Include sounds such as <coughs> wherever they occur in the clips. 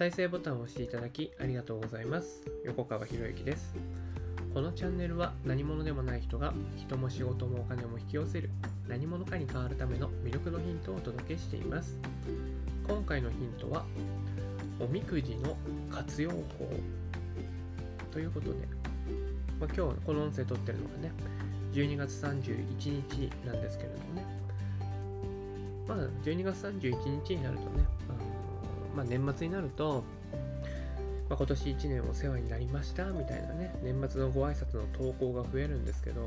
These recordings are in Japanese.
再生ボタンを押していただきありがとうございます。横川博之です。このチャンネルは何者でもない人が人も仕事もお金も引き寄せる何者かに変わるための魅力のヒントをお届けしています。今回のヒントはおみくじの活用法ということで、まあ、今日この音声撮ってるのがね12月31日なんですけれどもね。まあ12月31日になるとね、まあ、年末になるとまあ、今年1年お世話になりましたみたいなね、年末のご挨拶の投稿が増えるんですけど、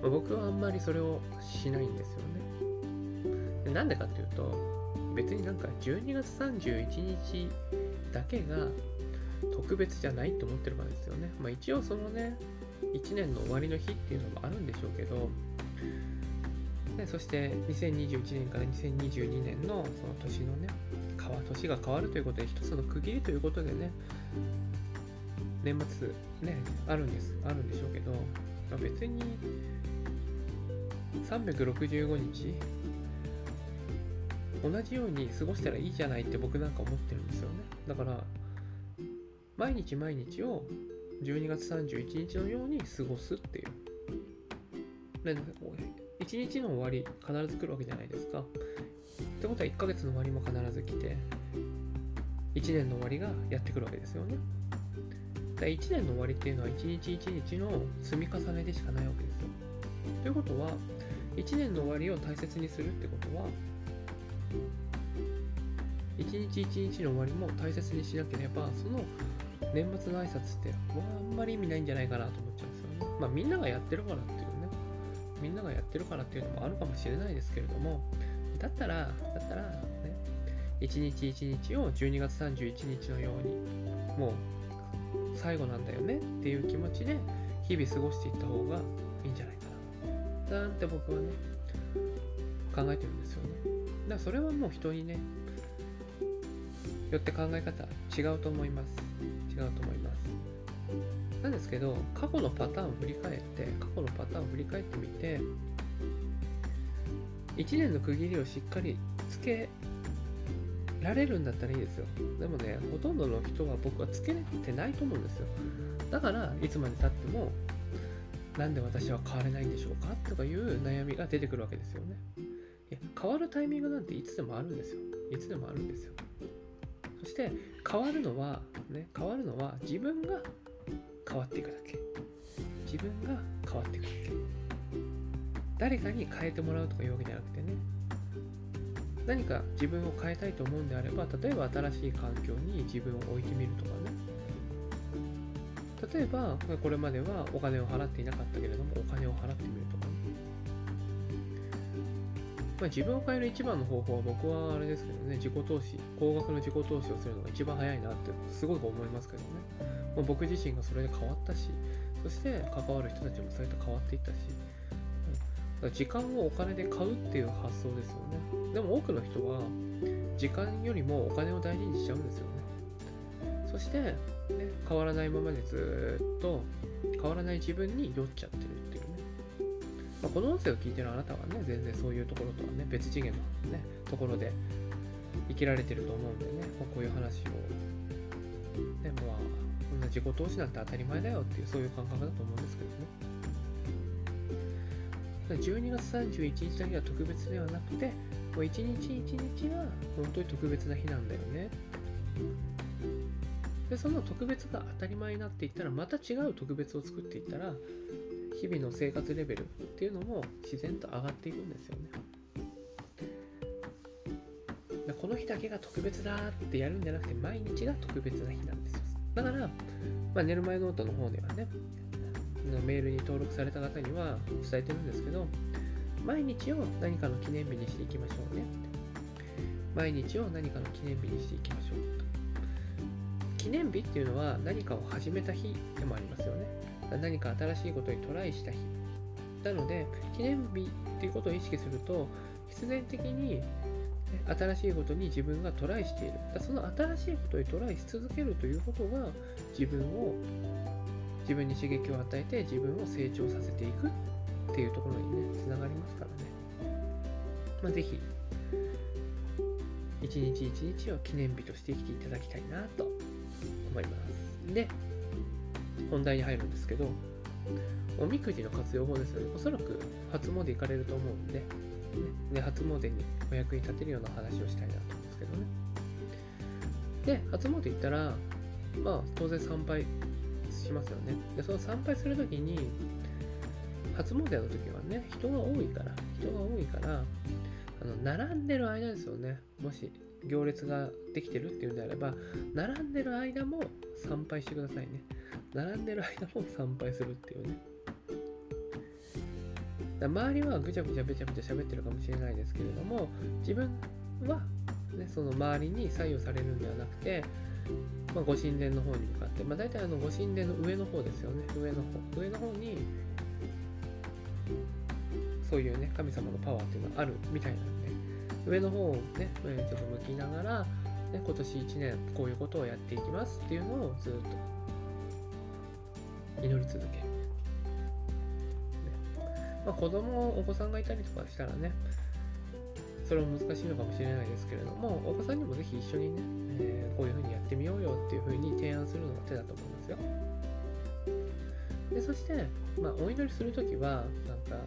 まあ、僕はあんまりそれをしないんですよね。でなんでかっていうと、別になんか12月31日だけが特別じゃないと思ってるからですよね。まあ一応そのね、1年の終わりの日っていうのもあるんでしょうけど、でそして2021年から2022年のその年のね、変わ年が変わるということで一つの区切りということでね年末ねあるんですあるんでしょうけどま別に365日同じように過ごしたらいいじゃないって僕なんか思ってるんですよね。だから毎日毎日を12月31日のように過ごすっていう。1日の終わり必ず来るわけじゃないですかってことは1ヶ月の終わりも必ず来て、1年の終わりがやってくるわけですよね。だ1年の終わりっていうのは1日1日の積み重ねでしかないわけですよ。ということは、1年の終わりを大切にするってことは、1日1日の終わりも大切にしなければ、その年末の挨拶ってあんまり意味ないんじゃないかなと思っちゃうんですよね。まあみんながやってるからって、みんながやってるからっていうのもあるかもしれないですけれども、だったら、だったら、ね、一日一日を12月31日のように、もう最後なんだよねっていう気持ちで日々過ごしていった方がいいんじゃないかな。なんて僕はね、考えてるんですよね。だからそれはもう人にね、よって考え方違うと思います。違うと思います。なんですけど、過去のパターンを振り返って、過去のパターンを振り返ってみて、1年の区切りをしっかりつけられるんだったらいいですよ。でもね、ほとんどの人は僕はつけれてないと思うんですよ。だから、いつまでたっても、なんで私は変われないんでしょうか？とかいう悩みが出てくるわけですよね。いや、変わるタイミングなんていつでもあるんですよ。いつでもあるんですよ。そして、変わるのは、ね、変わるのは自分が変わっていくだけ。自分が変わっていくだけ。誰かに変えてもらうとかいうわけじゃなくてね。何か自分を変えたいと思うんであれば例えば新しい環境に自分を置いてみるとかね。例えばこれまではお金を払っていなかったけれどもお金を払ってみるとかね、まあ、自分を変える一番の方法は僕はあれですけどね。自己投資高額の自己投資をするのが一番早いなってすごく思いますけどね、まあ、僕自身がそれで変わったしそして関わる人たちもそれと変わっていったしうん時間をお金で買うっていう発想ですよね。でも多くの人は時間よりもお金を大事にしちゃうんですよね。そして、ね、変わらないままでずっと変わらない自分に酔っちゃってるっていうね。まあ、この音声を聞いてるあなたはね、全然そういうところとはね、別次元のね、ところで生きられてると思うんでね、まあ、こういう話を、ね、まあ、こんな自己投資なんて当たり前だよっていうそういう感覚だと思うんですけどね。12月31日だけは特別ではなくて、もう一日一日が本当に特別な日なんだよね。で、その特別が当たり前になっていったら、また違う特別を作っていったら、日々の生活レベルっていうのも自然と上がっていくんですよね。この日だけが特別だってやるんじゃなくて、毎日が特別な日なんですよ。だから、まあ、寝る前ノートの方ではね、メールに登録された方には伝えてるんですけど、毎日を何かの記念日にしていきましょうね。毎日を何かの記念日にしていきましょう。記念日っていうのは何かを始めた日でもありますよね。何か新しいことにトライした日。なので、記念日っていうことを意識すると、必然的に新しいことに自分がトライしている。その新しいことにトライし続けるということが自分を自分に刺激を与えて自分を成長させていくっていうところにね、つながりますからね。まあ、ぜひ、1一日一日を記念日として生きていただきたいなと思いますで本題に入るんですけどおみくじの活用法ですよねおそらく初詣行かれると思うんで、で初詣にお役に立てるような話をしたいなと思うんですけどね。で初詣行ったらまあ当然参拝しますよね。でその参拝するときに初詣の時はね人が多いから人が多いからあの並んでる間ですよね。もし行列ができてるっていうんであれば並んでる間も参拝してくださいね。並んでる間も参拝するっていうね。周りはぐちゃぐちゃべちゃべちゃ喋ってるかもしれないですけれども自分は、ね、その周りに左右されるんではなくて、まあ、ご神殿の方に向かって、まあ、大体あのご神殿の上の方ですよね。上の方。上の方にそういうね神様のパワーっていうのはあるみたいなんで上の方をねちょっと向きながら、ね、今年1年こういうことをやっていきますっていうのをずっと祈り続ける、まあ、子供お子さんがいたりとかしたらねそれも難しいのかもしれないですけれどもお子さんにもぜひ一緒にね、えー、こういうふうにやってみようよっていうふうに提案するのが手だと思いますよ。でそして、まあ、お祈りするときはなんか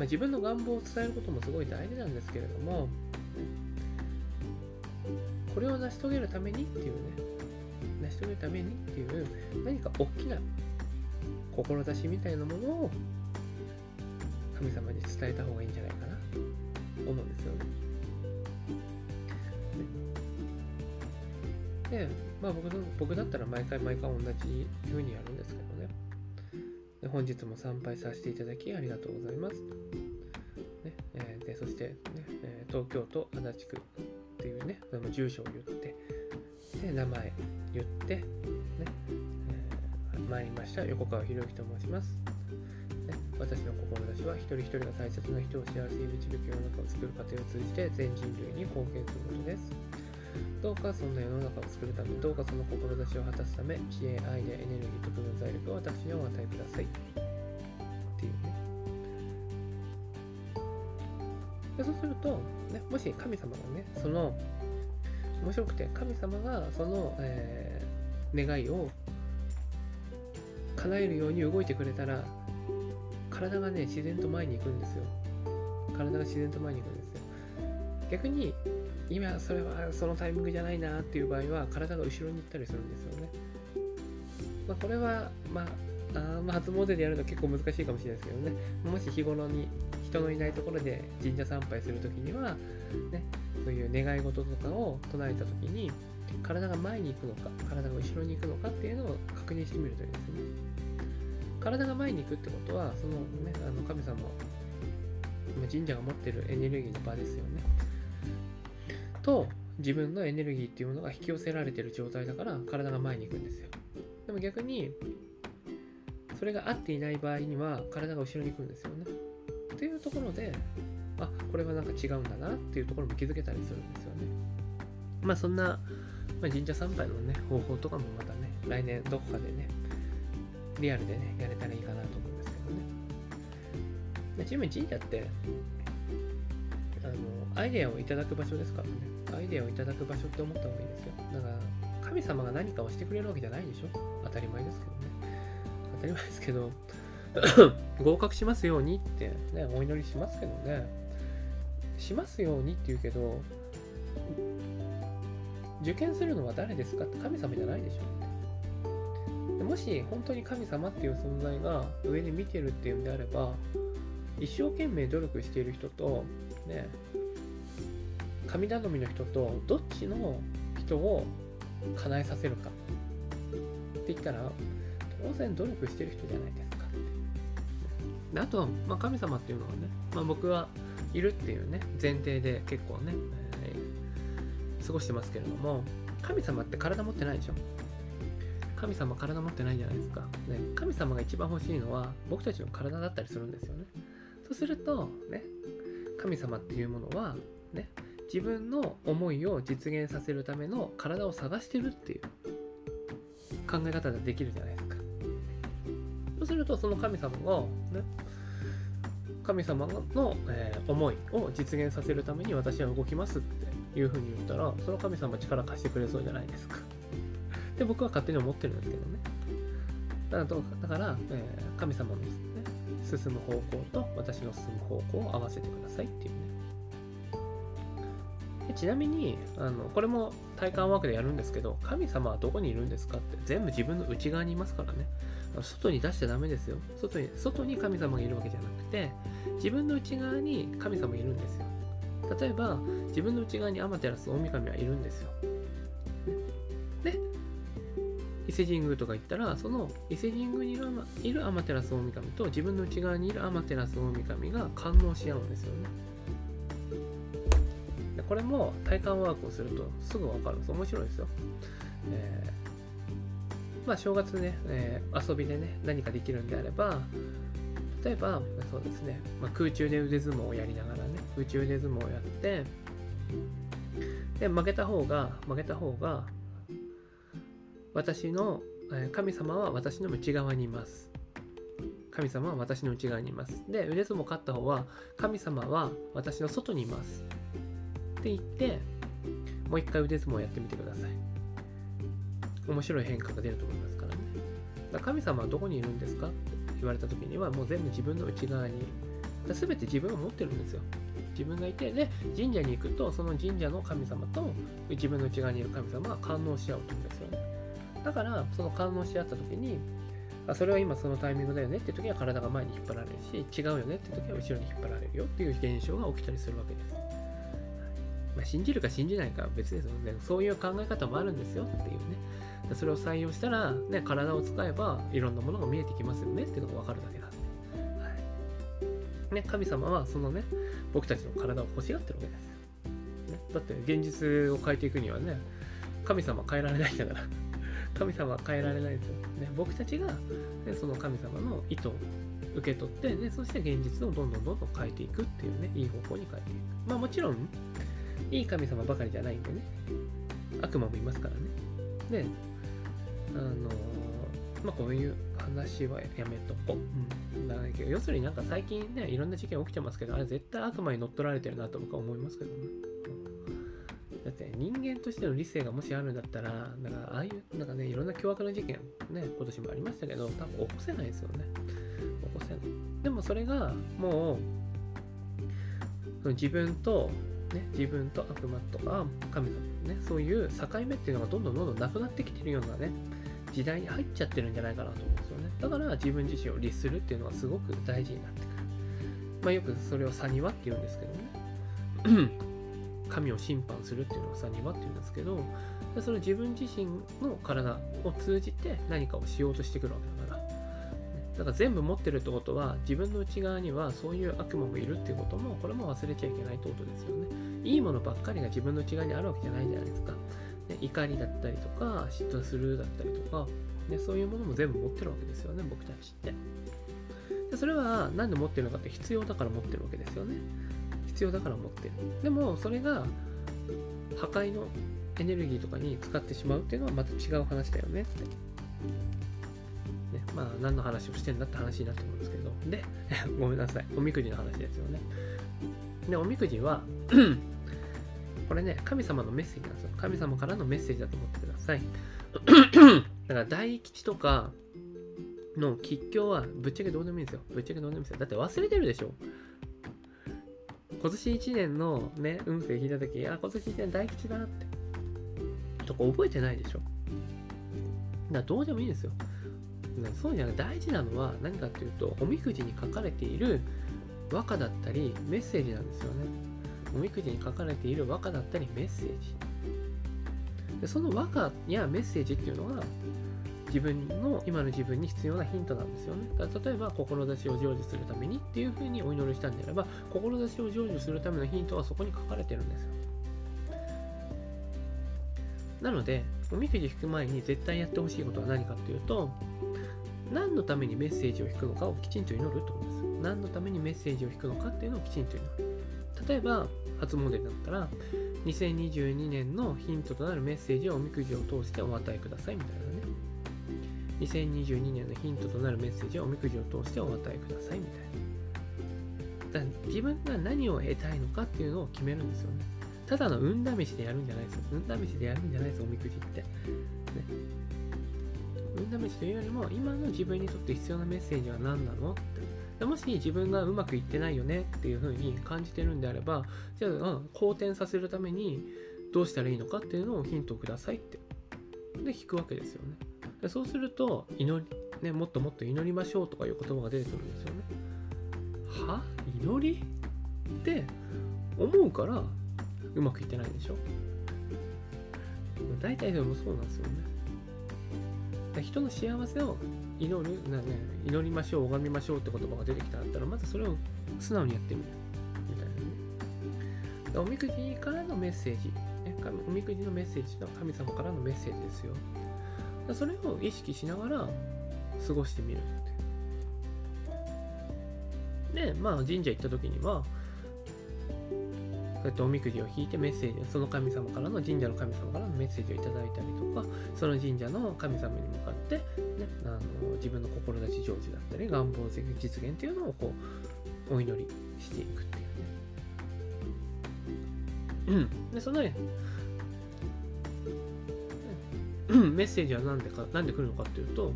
まあ、自分の願望を伝えることもすごい大事なんですけれども、これを成し遂げるためにっていうね、成し遂げるためにっていう何か大きな志みたいなものを神様に伝えた方がいいんじゃないかなと思うんですよね。で、まあ僕の僕だったら毎回毎回同じ風にやるんですけどね。で本日も参拝させていただきありがとうございます。ねえー、でそしてね、え、東京都足立区っていうね、住所を言って、で名前言って、ねえ、参りました。横川博之と申します。私の志は一人一人が大切な人を幸せに導く世の中を作る過程を通じて全人類に貢献することです。どうかそんな世の中を作るため、どうかその志を果たすため、知恵、アイデア、エネルギー、特分財力を私にお与えください。っていうね。でそうすると、ね、もし神様がね、その、面白くて、神様がその、えー、願いを叶えるように動いてくれたら、体がね、自然と前に行くんですよ。体が自然と前に行くんですよ。逆に今それはそのタイミングじゃないなっていう場合は体が後ろに行ったりするんですよね。まあ、これは、まあ、あまあ、初詣でやるの結構難しいかもしれないですけどね、もし日頃に人のいないところで神社参拝するときには、ね、そういう願い事とかを唱えたときに、体が前に行くのか、体が後ろに行くのかっていうのを確認してみるといいですね。体が前に行くってことは、そのね、あの神様、神社が持ってるエネルギーの場ですよね。と自分のエネルギーっていうものが引き寄せられてる状態だから体が前に行くんですよ。でも逆にそれが合っていない場合には体が後ろに行くんですよね。っていうところであこれはなんか違うんだなっていうところも気づけたりするんですよね。まあそんな、まあ、神社参拝のね方法とかもまたね来年どこかでねリアルでねやれたらいいかなと思うんですけどね。ちなみに神社ってあのアイデアをいただく場所ですか？らねアイデアをいただく場所って思った方がいいですよ。だから神様が何かをしてくれるわけじゃないでしょ？当たり前ですけどね。当たり前ですけど <coughs> 合格しますようにってねお祈りしますけどね。しますようにって言うけど受験するのは誰ですかって神様じゃないでしょ。もし本当に神様っていう存在が上で見てるっていうんであれば一生懸命努力している人とね神頼みの人とどっちの人を叶えさせるか。って言ったら当然努力してる人じゃないですか。であとは、まあ、神様っていうのはね、まあ、僕はいるっていうね前提で結構ね、えー、過ごしてますけれども神様って体持ってないでしょ。神様体持ってないじゃないですか、ね、神様が一番欲しいのは僕たちの体だったりするんですよね。そうするとね神様っていうものはね自分の思いを実現させるための体を探してるっていう考え方ができるじゃないですか。そうするとその神様がね神様の、えー、思いを実現させるために私は動きますっていうふうに言ったら、その神様力貸してくれそうじゃないですか。で、僕は勝手に思ってるんですけどね。だから、だから、えー、神様の、ね、進む方向と私の進む方向を合わせてくださいっていうね。でちなみにあの、これも体感ワークでやるんですけど、神様はどこにいるんですかって全部自分の内側にいますからね。外に出しちゃダメですよ。外に外に神様がいるわけじゃなくて、自分の内側に神様いるんですよ。例えば、自分の内側にアマテラス大神はいるんですよ。で、伊勢神宮とか行ったら、その伊勢神宮にいるアマテラス大神と自分の内側にいるアマテラス大神が感応し合うんですよね。でこれも体感ワークをするとすぐわかるんです。面白いですよ。えー、まあ、正月ね、えー、遊びでね、何かできるんであれば、例えば、そうですね、まあ、空中で腕相撲をやりながらね、空中腕相撲をやって、で、負けた方が、負けた方が、私の、神様は私の内側にいます。神様は私の内側にいます。で、腕相撲勝った方は、神様は私の外にいます。って言って、もう一回腕相撲をやってみてください。面白い変化が出ると思いますからね。だら神様はどこにいるんですか？って言われた時には、もう全部自分の内側に、全て自分を持ってるんですよ。自分がいて、で、神社に行くと、その神社の神様と自分の内側にいる神様が感応し合うと思うんですよね。だから、その感応し合った時に、あそれは今そのタイミングだよねって時は体が前に引っ張られるし、違うよねって時は後ろに引っ張られるよっていう現象が起きたりするわけです。まあ、信じるか信じないかは別ですよね。そういう考え方もあるんですよっていうね。それを採用したら、ね、体を使えばいろんなものが見えてきますよねっていうのが分かるだけなんで。はいね、神様はそのね、僕たちの体を欲しがってるわけです。ね、だって現実を変えていくにはね、神様変えられないんだから。神様は変えられないですよ。ね、僕たちが、ね、その神様の意図を受け取って、ね、そして現実をどんどんどんどん変えていくっていうね、いい方向に変えていく。まあもちろん、いい神様ばかりじゃないんでね、悪魔もいますからね。で、あのまあこういう話はやめとこう。うん。だけど、要するになんか最近ね、いろんな事件起きてますけど、あれ絶対悪魔に乗っ取られてるなと僕は思いますけどね。て人間としての理性がもしあるんだったら、だかああいう、なんかね、いろんな凶悪な事件、ね、今年もありましたけど、多分起こせないですよね。起こせない。でもそれが、もう、自分とね、自分と悪魔とか神様ね、そういう境目っていうのがどんどんどんどんなくなってきてるようなね、時代に入っちゃってるんじゃないかなと思うんですよね。だから自分自身を律するっていうのはすごく大事になってくる。まあよくそれをサニワって言うんですけどね。神を審判するっていうのをサニワって言うんですけど、その自分自身の体を通じて何かをしようとしてくるわけだから。だから全部持ってるってことは自分の内側にはそういう悪魔もいるっていうこともこれも忘れちゃいけないってことですよね。いいものばっかりが自分の内側にあるわけじゃないじゃないですか。ね、怒りだったりとか嫉妬するだったりとか、ね、そういうものも全部持ってるわけですよね僕たちって。でそれは何で持ってるのかって必要だから持ってるわけですよね。必要だから持ってる。でもそれが破壊のエネルギーとかに使ってしまうっていうのはまた違う話だよねって。ね、まあ何の話をしてんだって話になってくるんですけど、で、<laughs> ごめんなさい、おみくじの話ですよね。で、おみくじは <clears throat> これね、神様のメッセージなんですよ。神様からのメッセージだと思ってください。<clears throat> だから大吉とかの吉凶はぶっちゃけどうでもいいんですよ。ぶっちゃけどうでもいいんですよ。だって忘れてるでしょ。今年1年のね、運勢引いたとき、あ、今年1年大吉だなって。とか覚えてないでしょ。だからどうでもいいんですよ。そうじゃない大事なのは何かっていうとおみくじに書かれている和歌だったりメッセージなんですよねおみくじに書かれている和歌だったりメッセージでその和歌やメッセージっていうのは自分の今の自分に必要なヒントなんですよね。だから例えば、志を成就するためにっていうふうにお祈りしたんであれば、志を成就するためのヒントはそこに書かれてるんですよ。なので、おみくじ引く前に絶対やってほしいことは何かっていうと、何のためにメッセージを引くのかをきちんと祈ると思うんです。何のためにメッセージを引くのかっていうのをきちんと祈る。例えば、初詣だったら、2022年のヒントとなるメッセージをおみくじを通してお与えくださいみたいなね。2022年のヒントとなるメッセージをおみくじを通してお与えくださいみたいな。だ自分が何を得たいのかっていうのを決めるんですよね。ただの運試しでやるんじゃないですよ。運試しでやるんじゃないですよ、おみくじって。ね、運試しというよりも、今の自分にとって必要なメッセージは何なのって。もし自分がうまくいってないよねっていうふうに感じてるんであれば、じゃあ、好転させるためにどうしたらいいのかっていうのをヒントをくださいって。で、聞くわけですよね。でそうすると、祈り、ね、もっともっと祈りましょうとかいう言葉が出てくるんですよね。は？祈り？って思うからうまくいってないんでしょ大体でもそうなんですよね。人の幸せを祈る、なね、祈りましょう、拝みましょうって言葉が出てきたんだったら、まずそれを素直にやってみる。みたいなね。おみくじからのメッセージ、ね、おみくじのメッセージは神様からのメッセージですよ。それを意識しながら過ごしてみる。で、まあ神社行った時には、そうやっておみくじを引いてメッセージ、その神様からの神社の神様からのメッセージをいただいたりとか、その神社の神様に向かって、ね、あの自分の志成就だったり、願望実現っていうのをこう、お祈りしていくっていうね。うん。で、そのね、メッセージは何でか、何で来るのかっていうと、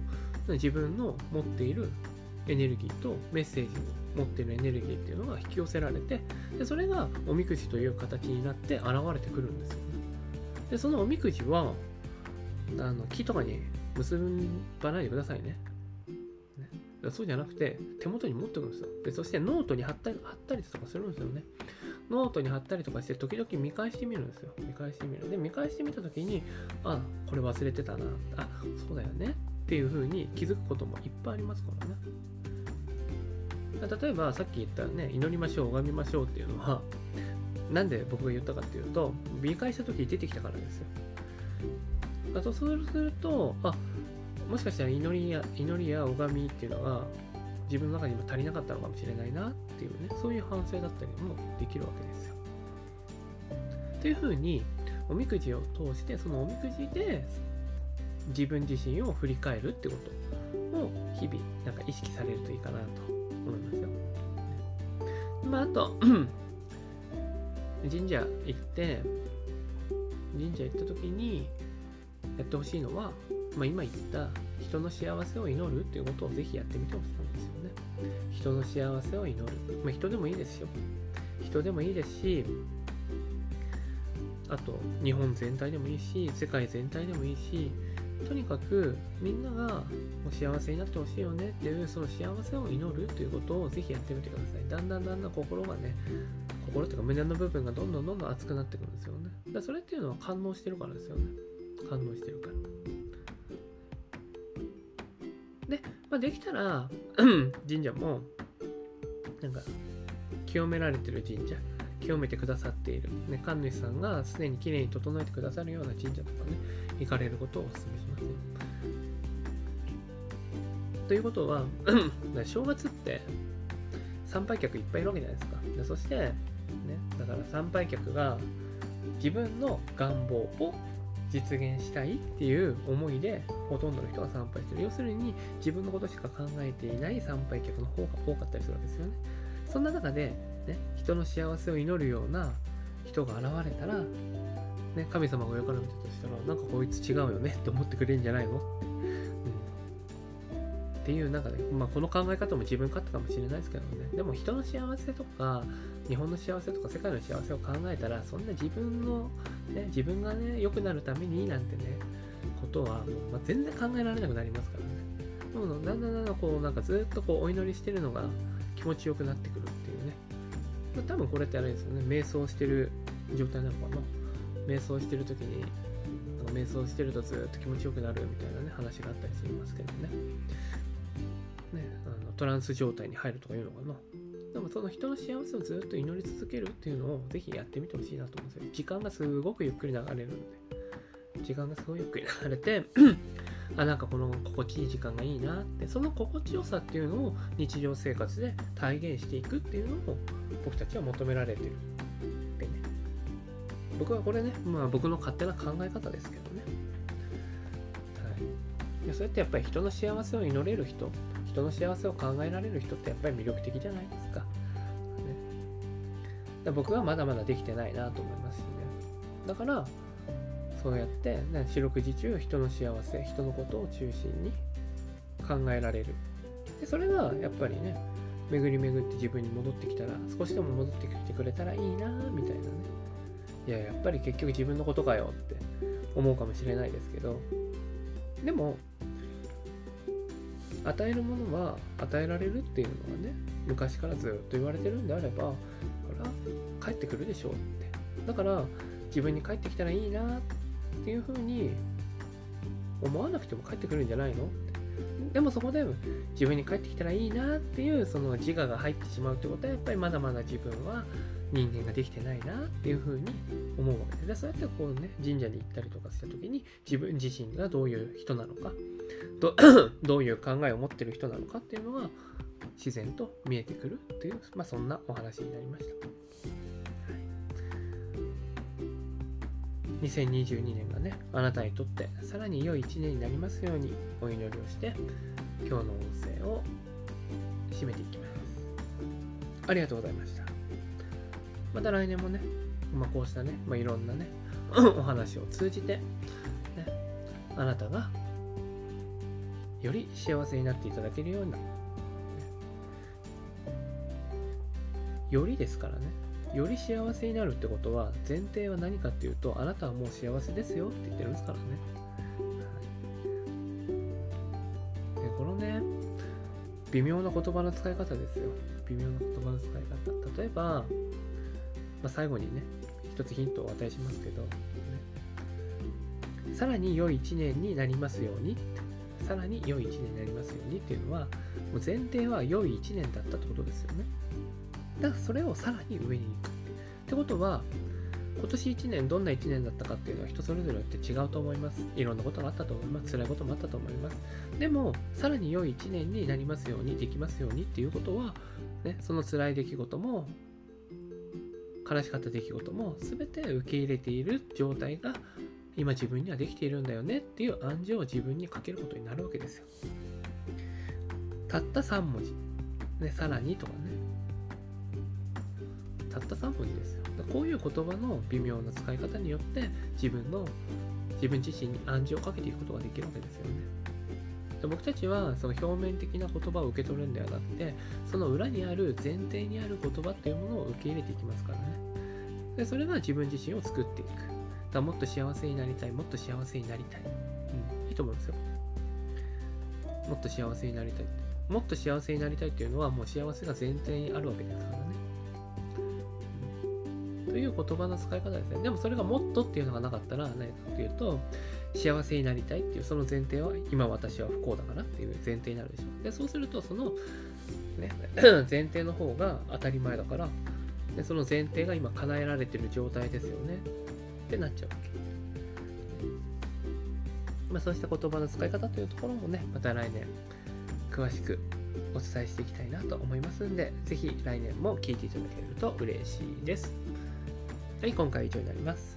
自分の持っているエネルギーとメッセージの持っているエネルギーっていうのが引き寄せられてでそれがおみくじという形になって現れてくるんですよ。ねでそのおみくじはあの木とかに結ばないでくださいねねそうじゃなくて手元に持っておくんですよ。でそしてノートに貼ったり貼ったりとかするんですよね。ノートに貼ったりとかして時々見返してみるんですよ。見返してみる。で見返してみた時にあこれ忘れてたな。あそうだよね。っていう風に気づくこともいっぱいありますからね。例えばさっき言ったね、祈りましょう、拝みましょうっていうのは、なんで僕が言ったかっていうと、見返した時に出てきたからですよ。あとそうすると、あもしかしたら祈りや祈りや拝みっていうのが自分の中にも足りなかったのかもしれないなっていうね、そういう反省だったりもできるわけですよ。というふうに、おみくじを通して、そのおみくじで自分自身を振り返るってことを日々なんか意識されるといいかなと思いますよ。まあ、あと、<clears throat> 神社行って、神社行った時にやってほしいのは、まあ、今言った人の幸せを祈るっていうことをぜひやってみてほしい。人の幸せを祈る。まあ、人でもいいですよ。人でもいいですし、あと日本全体でもいいし、世界全体でもいいし、とにかくみんなが幸せになってほしいよねっていうその幸せを祈るということをぜひやってみてください。だんだんだんだん心がね、心っていうか胸の部分がどんどんどんどん熱くなってくるんですよね。だそれっていうのは感応してるからですよね。感応してるから。まあ、できたら神社もなんか清められてる神社清めてくださっている、ね、神主さんがすでにきれいに整えてくださるような神社とかね、行かれることをお勧めします。ということは、正月って参拝客いっぱいいるわけじゃないですか。でそして、ね、だから参拝客が自分の願望を実現したいっていう思いでほとんどの人が参拝してる。要するに自分のことしか考えていない参拝客の方が多かったりするわけですよね。そんな中で、ね、人の幸せを祈るような人が現れたら、ね、神様が上から見たとしたら、なんかこいつ違うよねって思ってくれるんじゃないの、っていう、なんかね、まあ、この考え方も自分勝手かもしれないですけどね、でも人の幸せとか、日本の幸せとか世界の幸せを考えたら、そんな自分の、ね、自分がね、良くなるためになんてね、ことはもう、まあ、全然考えられなくなりますからねで。もだんだんだんだんこう、なんかずっとこうお祈りしてるのが気持ちよくなってくるっていうね。まあ、多分これってあれですよね、瞑想してる状態なのかな。瞑想してる時に、瞑想してるとずっと気持ちよくなるみたいなね、話があったりしますけどね。トランス状態に入るとかいうのかな。でもその人の幸せをずっと祈り続けるっていうのをぜひやってみてほしいなと思うんですよ。時間がすごくゆっくり流れるので。時間がすごいゆっくり流れて <clears throat> あ、なんかこの心地いい時間がいいなって、その心地よさっていうのを日常生活で体現していくっていうのを僕たちは求められてる。でね。僕はこれね、まあ僕の勝手な考え方ですけどね。はい。いやそうやってやっぱり人の幸せを祈れる人、人の幸せを考えられる人ってやっぱり魅力的じゃないですか。ね、か僕はまだまだできてないなと思いますしね。だからそうやってね四六時中人の幸せ人のことを中心に考えられるでそれがやっぱりね巡り巡って自分に戻ってきたら少しでも戻ってきてくれたらいいなみたいなねいややっぱり結局自分のことかよって思うかもしれないですけどでも与えるものは与えられるっていうのはね昔からずっと言われてるんであればこれは帰ってくるでしょうって。だから自分に帰ってきたらいいなっていうふうに思わなくても帰ってくるんじゃないの？でもそこで自分に帰ってきたらいいなっていうその自我が入ってしまうってことはやっぱりまだまだ自分は人間ができてないなっていうふうに思うわけででそうやってこうね神社に行ったりとかした時に自分自身がどういう人なのかど <coughs> どういう考えを持ってる人なのかっていうのが自然と見えてくるっていう、まあ、そんなお話になりました。2022年がね、あなたにとってさらに良い1年になりますようにお祈りをして、今日の音声を締めていきます。ありがとうございました。また来年もね、まあ、こうしたね、まあ、いろんなね、<laughs> お話を通じて、ね、あなたがより幸せになっていただけるような、よりですからね、より幸せになるってことは前提は何かっていうとあなたはもう幸せですよって言ってるんですからね。はい、でこのね微妙な言葉の使い方ですよ。微妙な言葉の使い方。例えば、まあ、最後にね一つヒントをお与えしますけど、ね、さらに良い一年になりますようにさらに良い一年になりますようにっていうのはもう前提は良い一年だったってことですよね。だからそれをさらに上に行くってことは今年1年どんな1年だったかっていうのは人それぞれって違うと思います。いろんなことがあったと思います。辛いこともあったと思います。でも、さらに良い1年になりますように、できますようにっていうことは、ね、その辛い出来事も、悲しかった出来事も全て受け入れている状態が今自分にはできているんだよねっていう暗示を自分にかけることになるわけですよ。たった3文字。ね、さらにとかね、たった3文字ですよ。こういう言葉の微妙な使い方によって自分の自分自身に暗示をかけていくことができるわけですよね。で僕たちはその表面的な言葉を受け取るんではなくてその裏にある前提にある言葉っていうものを受け入れていきますからね。でそれが自分自身を作っていく。だもっと幸せになりたい、もっと幸せになりたい。うん、いいと思いますよ。もっと幸せになりたい。もっと幸せになりたいっていうのはもう幸せが前提にあるわけですからね。という言葉の使い方ですね。でもそれがもっとっていうのがなかったら何かっていうと、幸せになりたいっていうその前提は今私は不幸だからっていう前提になるでしょ。で、そうするとその、ね、<clears throat> 前提の方が当たり前だからで、その前提が今叶えられてる状態ですよねってなっちゃうわけ。まあ、そうした言葉の使い方というところもね、また来年詳しくお伝えしていきたいなと思いますんで、ぜひ来年も聞いていただけると嬉しいです。はい、今回は以上になります。